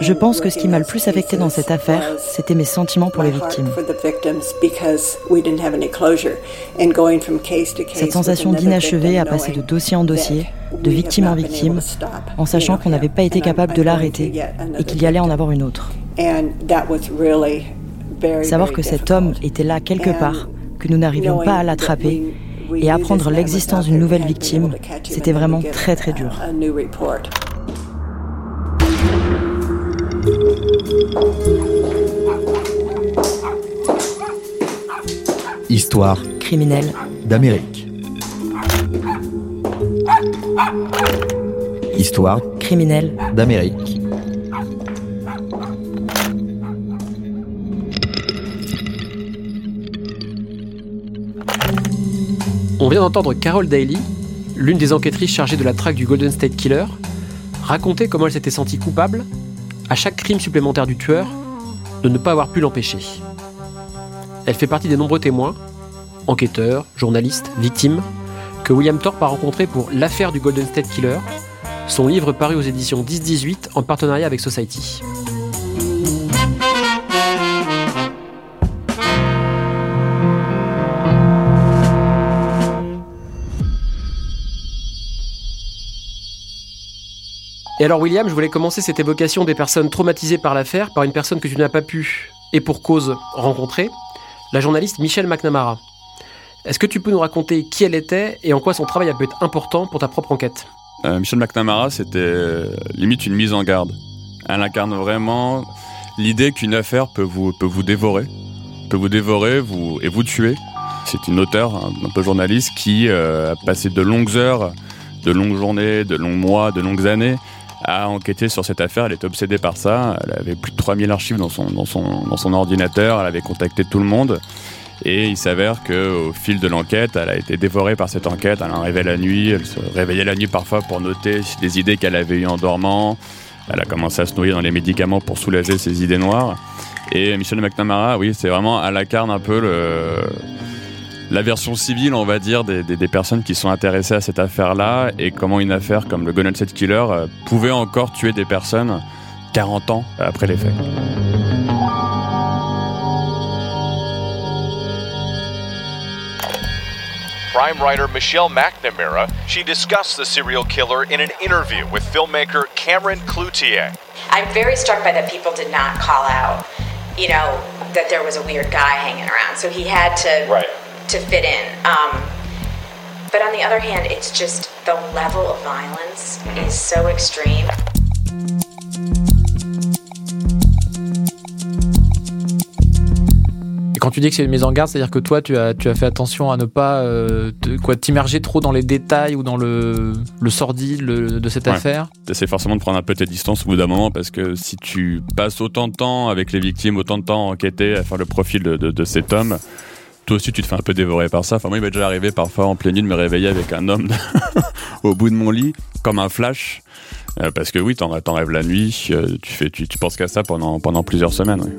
Je pense que ce qui m'a le plus affecté dans cette affaire, c'était mes sentiments pour les victimes. Cette sensation d'inachevé à passer de dossier en dossier, de victime en victime, en sachant qu'on n'avait pas été capable de l'arrêter et qu'il y allait en avoir une autre. Savoir que cet homme était là quelque part, que nous n'arrivions pas à l'attraper et apprendre l'existence d'une nouvelle victime, c'était vraiment très très dur. Histoire criminelle d'Amérique. Histoire criminelle d'Amérique. On vient d'entendre Carol Daly, l'une des enquêtrices chargées de la traque du Golden State Killer, raconter comment elle s'était sentie coupable, à chaque crime supplémentaire du tueur, de ne pas avoir pu l'empêcher. Elle fait partie des nombreux témoins, enquêteurs, journalistes, victimes, que William Thorpe a rencontrés pour L'affaire du Golden State Killer, son livre paru aux éditions 10-18 en partenariat avec Society. Et alors William, je voulais commencer cette évocation des personnes traumatisées par l'affaire par une personne que tu n'as pas pu, et pour cause, rencontrer, la journaliste Michelle McNamara. Est-ce que tu peux nous raconter qui elle était et en quoi son travail a pu être important pour ta propre enquête? Euh, Michelle McNamara, c'était euh, limite une mise en garde. Elle incarne vraiment l'idée qu'une affaire peut vous, peut vous dévorer, peut vous dévorer vous, et vous tuer. C'est une auteure, un, peu journaliste, qui euh, a passé de longues heures, de longues journées, de longs mois, de longues années a enquêté sur cette affaire. Elle était obsédée par ça. Elle avait plus de 3000 archives dans son, dans son, dans son ordinateur. Elle avait contacté tout le monde. Et il s'avère qu'au fil de l'enquête, elle a été dévorée par cette enquête. Elle en rêvait la nuit. Elle se réveillait la nuit parfois pour noter des idées qu'elle avait eues en dormant. Elle a commencé à se noyer dans les médicaments pour soulager ses idées noires. Et Michel McNamara, oui, c'est vraiment à la carne un peu le la version civile, on va dire, des, personnes qui sont intéressées à cette affaire-là et comment une affaire comme le State Killer euh, pouvait encore tuer des personnes 40 ans après les faits. crime writer Michelle McNamara, she discussed the serial killer in an interview with filmmaker Cameron Cloutier. I'm very struck by that people did not call out, you know, that there was a weird guy hanging around. So he had to right. To fit in. Um, but on the other hand, it's just the level of violence is so extreme. Et quand tu dis que c'est une mise en garde, c'est-à-dire que toi, tu as, tu as fait attention à ne pas euh, quoi t'immerger trop dans les détails ou dans le, le sordide de cette affaire? C'est forcément de prendre un peu tes distances au bout d'un moment parce que si tu passes autant de temps avec les victimes, autant de temps à enquêter, à faire le profil de, de, de cet homme, toi aussi tu te fais un peu dévorer par ça. Enfin moi il m'est déjà arrivé parfois en pleine nuit de me réveiller avec un homme au bout de mon lit comme un flash. Euh, parce que oui, t'en, rêves la nuit, euh, tu, fais, tu, tu penses qu'à ça pendant, pendant plusieurs semaines.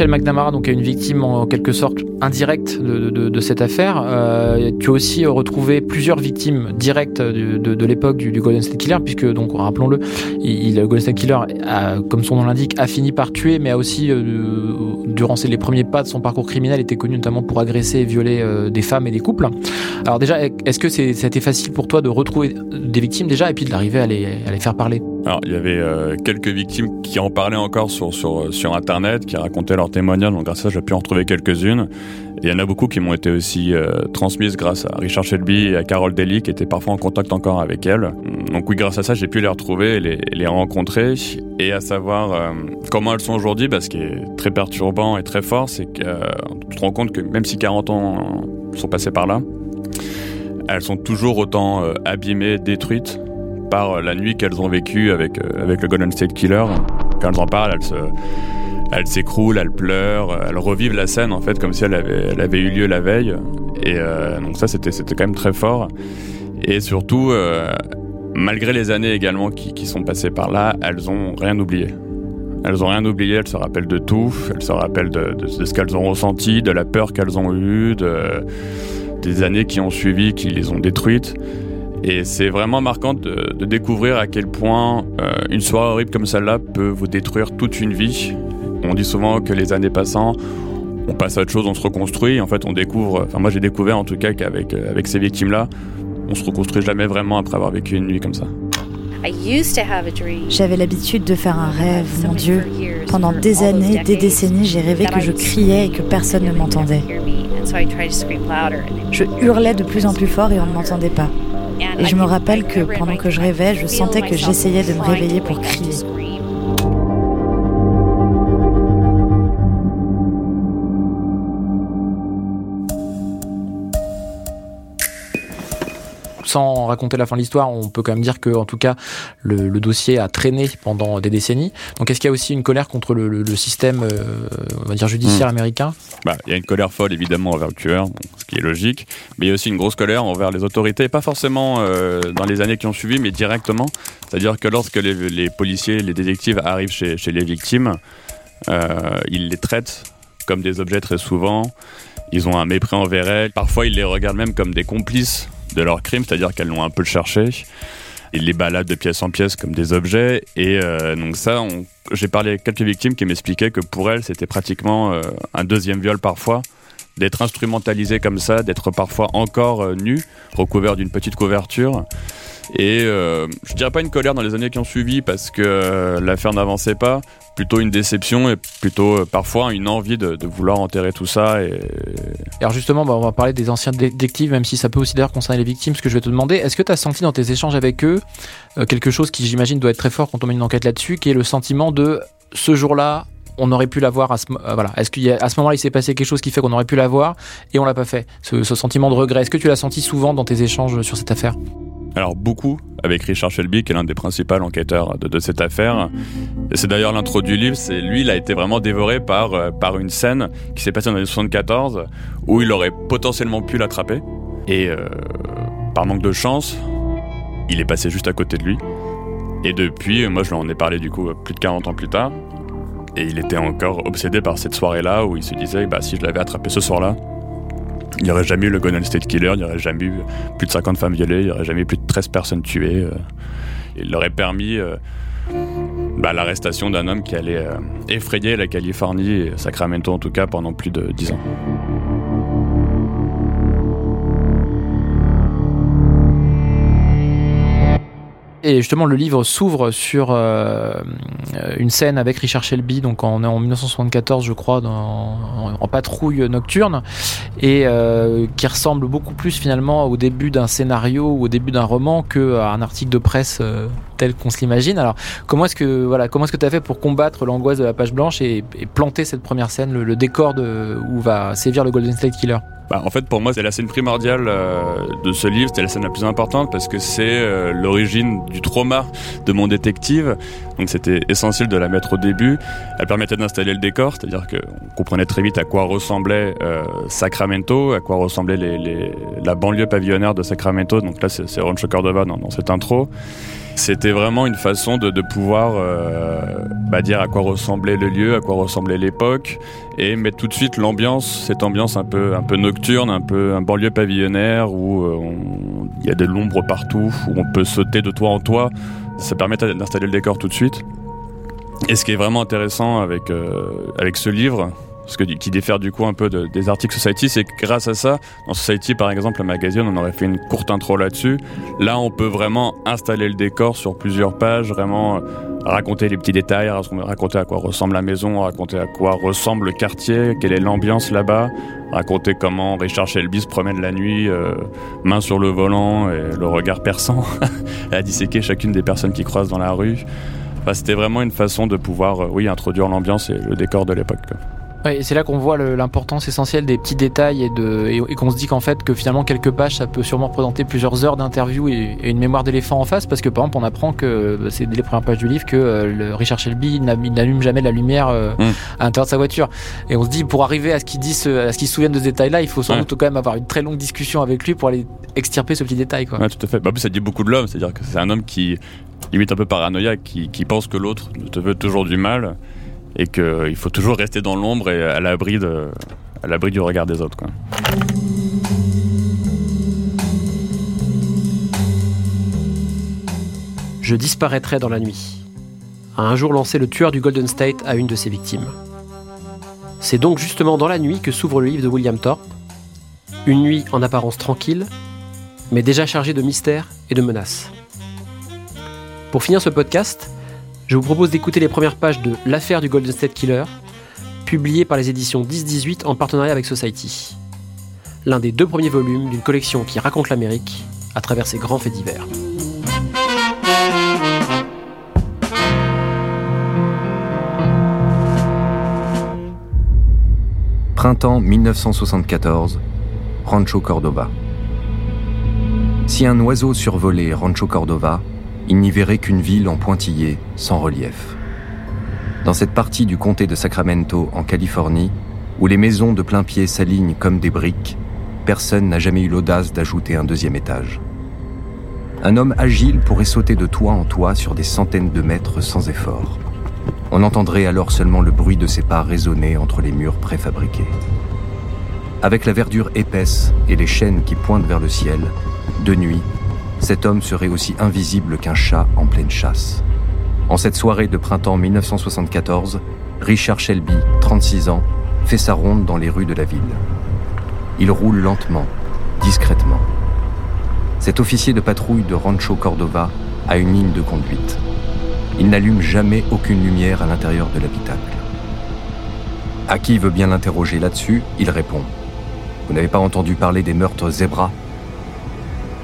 Michel McNamara donc, est une victime en quelque sorte indirecte de, cette affaire. Euh, tu as aussi retrouvé plusieurs victimes directes de, l'époque du, Golden State Killer, puisque, donc, rappelons-le, il, le Golden State Killer, comme son nom l'indique, a fini par tuer, mais a aussi, euh, durant les premiers pas de son parcours criminel, été connu notamment pour agresser et violer euh, des femmes et des couples. Alors déjà, est-ce que été facile pour toi de retrouver des victimes déjà et puis d'arriver à les, à les faire parler? Alors, il y avait quelques victimes qui en parlaient encore sur, sur, sur Internet, qui racontaient leurs témoignages, donc grâce à ça, j'ai pu en trouver quelques-unes. Il y en a beaucoup qui m'ont été aussi euh, transmises grâce à Richard Shelby et à Carol Daly, qui étaient parfois en contact encore avec elles. Donc oui, grâce à ça, j'ai pu les retrouver, les, les rencontrer, et à savoir euh, comment elles sont aujourd'hui. Bah, ce qui est très perturbant et très fort, c'est euh, tu te rends compte que même si 40 ans sont passés par là, elles sont toujours autant abîmées, détruites par la nuit qu'elles ont vécue avec, avec le Golden State Killer. Quand elles en parlent, elles se elle s'écroule, elle pleure, elle revive la scène en fait comme si elle avait, elle avait eu lieu la veille. Et euh, donc ça c'était quand même très fort. Et surtout, euh, malgré les années également qui, qui, sont passées par là, elles ont rien oublié. Elles ont rien oublié, elles se rappellent de tout, elles se rappellent de, ce qu'elles ont ressenti, de la peur qu'elles ont eue, de, des années qui ont suivi, qui les ont détruites. Et c'est vraiment marquant de, découvrir à quel point euh, une soirée horrible comme celle-là peut vous détruire toute une vie. On dit souvent que les années passant, on passe à autre chose, on se reconstruit. En fait, on découvre. Enfin, moi, j'ai découvert en tout cas qu'avec euh, avec ces victimes-là, on se reconstruit jamais vraiment après avoir vécu une nuit comme ça. J'avais l'habitude de faire un rêve, mon Dieu. Pendant des années, des décennies, j'ai rêvé que je criais et que personne ne m'entendait. Je hurlais de plus en plus fort et on ne m'entendait pas. Et je me rappelle que pendant que je rêvais, je sentais que j'essayais de me réveiller pour crier. Sans raconter la fin de l'histoire, on peut quand même dire que, en tout cas, le, dossier a traîné pendant des décennies. Donc, est-ce qu'il y a aussi une colère contre le, système, euh, on va dire, judiciaire hmm. américain? Bah, Il y a une colère folle, évidemment, envers le tueur, ce qui est logique, mais il y a aussi une grosse colère envers les autorités, pas forcément euh, dans les années qui ont suivi, mais directement. C'est-à-dire que lorsque les, policiers, les détectives arrivent chez, les victimes, euh, ils les traitent comme des objets très souvent. Ils ont un mépris envers elles. Parfois, ils les regardent même comme des complices de leur crime, c'est-à-dire qu'elles l'ont un peu cherché. Ils les baladent de pièce en pièce comme des objets. Et euh, donc ça, j'ai parlé avec quelques victimes qui m'expliquaient que pour elles, c'était pratiquement euh, un deuxième viol parfois d'être instrumentalisé comme ça, d'être parfois encore euh, nu, recouvert d'une petite couverture. Et euh, je dirais pas une colère dans les années qui ont suivi parce que euh, l'affaire n'avançait pas, plutôt une déception et plutôt euh, parfois une envie de, vouloir enterrer tout ça. Et... Alors justement, bah, on va parler des anciens détectives, même si ça peut aussi d'ailleurs concerner les victimes, ce que je vais te demander. Est-ce que tu as senti dans tes échanges avec eux quelque chose qui j'imagine doit être très fort quand on met une enquête là-dessus, qui est le sentiment de ce jour-là, on aurait pu l'avoir à ce voilà est-ce qu'il à ce moment-là il s'est passé quelque chose qui fait qu'on aurait pu l'avoir et on l'a pas fait ce sentiment de regret est-ce que tu l'as senti souvent dans tes échanges sur cette affaire? Alors beaucoup avec Richard Shelby, qui est l'un des principaux enquêteurs de, cette affaire. C'est d'ailleurs l'intro du livre. C'est lui, il a été vraiment dévoré par euh, par une scène qui s'est passée dans les 74 où il aurait potentiellement pu l'attraper et euh, par manque de chance, il est passé juste à côté de lui. Et depuis, moi je lui en ai parlé du coup plus de 40 ans plus tard. Et il était encore obsédé par cette soirée-là où il se disait, bah si je l'avais attrapé ce soir-là, il n'y aurait jamais eu le Golden State Killer, il n'y aurait jamais eu plus de 50 femmes violées, il n'y aurait jamais eu plus de 13 personnes tuées. Euh. Il aurait permis euh, bah, l'arrestation d'un homme qui allait euh, effrayer la Californie, Sacramento en tout cas, pendant plus de 10 ans. Et justement, le livre s'ouvre sur euh, une scène avec Richard Shelby, donc on est en 1974, je crois, en, patrouille nocturne, et euh, qui ressemble beaucoup plus finalement au début d'un scénario ou au début d'un roman qu'à un article de presse euh, tel qu'on se l'imagine. Alors, comment est-ce que voilà, comment est-ce que tu as fait pour combattre l'angoisse de la page blanche et, planter cette première scène, le, décor de, où va sévir le Golden State Killer? Bah, en fait, pour moi, c'est la scène primordiale euh, de ce livre, c'était la scène la plus importante parce que c'est euh, l'origine du trauma de mon détective. Donc c'était essentiel de la mettre au début. Elle permettait d'installer le décor, c'est-à-dire qu'on comprenait très vite à quoi ressemblait euh, Sacramento, à quoi ressemblait la banlieue pavillonnaire de Sacramento. Donc là, c'est Ron Cordova dans, dans cette intro. C'était vraiment une façon de, pouvoir euh, bah, dire à quoi ressemblait le lieu, à quoi ressemblait l'époque, et mettre tout de suite l'ambiance, cette ambiance un peu, un peu nocturne, un peu un banlieue pavillonnaire où euh, il y a de l'ombre partout, où on peut sauter de toit en toit. Ça permet d'installer le décor tout de suite. Et ce qui est vraiment intéressant avec, euh, avec ce livre, ce que, qui diffère du coup un peu des articles Society, c'est que grâce à ça, dans Society par exemple, le magazine, on aurait fait une courte intro là-dessus. Là, on peut vraiment installer le décor sur plusieurs pages, vraiment euh, raconter les petits détails, raconter à quoi ressemble la maison, raconter à quoi ressemble le quartier, quelle est l'ambiance là-bas, raconter comment Richard Shelby se promène la nuit, euh, main sur le volant et le regard perçant, à disséquer chacune des personnes qui croisent dans la rue. Enfin, C'était vraiment une façon de pouvoir, euh, oui, introduire l'ambiance et le décor de l'époque. Ouais, c'est là qu'on voit l'importance essentielle des petits détails et, de, et, qu'on se dit qu'en fait que finalement quelques pages ça peut sûrement représenter plusieurs heures d'interview et, une mémoire d'éléphant en face parce que par exemple on apprend que bah, c'est dès les premières pages du livre que euh, le Richard Shelby n'allume jamais la lumière euh, mmh. à l'intérieur de sa voiture et on se dit pour arriver à ce qu'il à ce qu'il se souvienne de ce détail là il faut sans doute quand même avoir une très longue discussion avec lui pour aller extirper ce petit détail quoi. Ouais, tout à fait. Bah, ça dit beaucoup de l'homme c'est à dire que c'est un homme qui limite un peu paranoïaque qui, qui pense que l'autre te veut toujours du mal et qu'il faut toujours rester dans l'ombre et à l'abri du regard des autres. Je disparaîtrai dans la nuit a un jour lancé le tueur du Golden State à une de ses victimes. C'est donc justement dans la nuit que s'ouvre le livre de William Thorpe, une nuit en apparence tranquille, mais déjà chargée de mystères et de menaces. Pour finir ce podcast, je vous propose d'écouter les premières pages de L'affaire du Golden State Killer, publié par les éditions 10-18 en partenariat avec Society. L'un des deux premiers volumes d'une collection qui raconte l'Amérique à travers ses grands faits divers. Printemps 1974, Rancho Cordova. Si un oiseau survolait Rancho Cordova, il n'y verrait qu'une ville en pointillé, sans relief. Dans cette partie du comté de Sacramento, en Californie, où les maisons de plein pied s'alignent comme des briques, personne n'a jamais eu l'audace d'ajouter un deuxième étage. Un homme agile pourrait sauter de toit en toit sur des centaines de mètres sans effort. On entendrait alors seulement le bruit de ses pas résonner entre les murs préfabriqués. Avec la verdure épaisse et les chaînes qui pointent vers le ciel, de nuit, cet homme serait aussi invisible qu'un chat en pleine chasse. En cette soirée de printemps 1974, Richard Shelby, 36 ans, fait sa ronde dans les rues de la ville. Il roule lentement, discrètement. Cet officier de patrouille de Rancho Cordova a une ligne de conduite. Il n'allume jamais aucune lumière à l'intérieur de l'habitacle. À qui veut bien l'interroger là-dessus, il répond Vous n'avez pas entendu parler des meurtres Zebra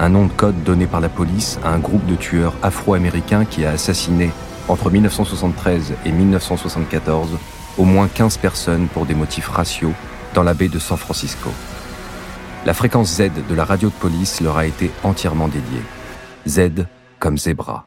Un nom de code donné par la police à un groupe de tueurs afro-américains qui a assassiné, entre 1973 et 1974, au moins 15 personnes pour des motifs raciaux dans la baie de San Francisco. La fréquence Z de la radio de police leur a été entièrement dédiée. Z comme Zebra.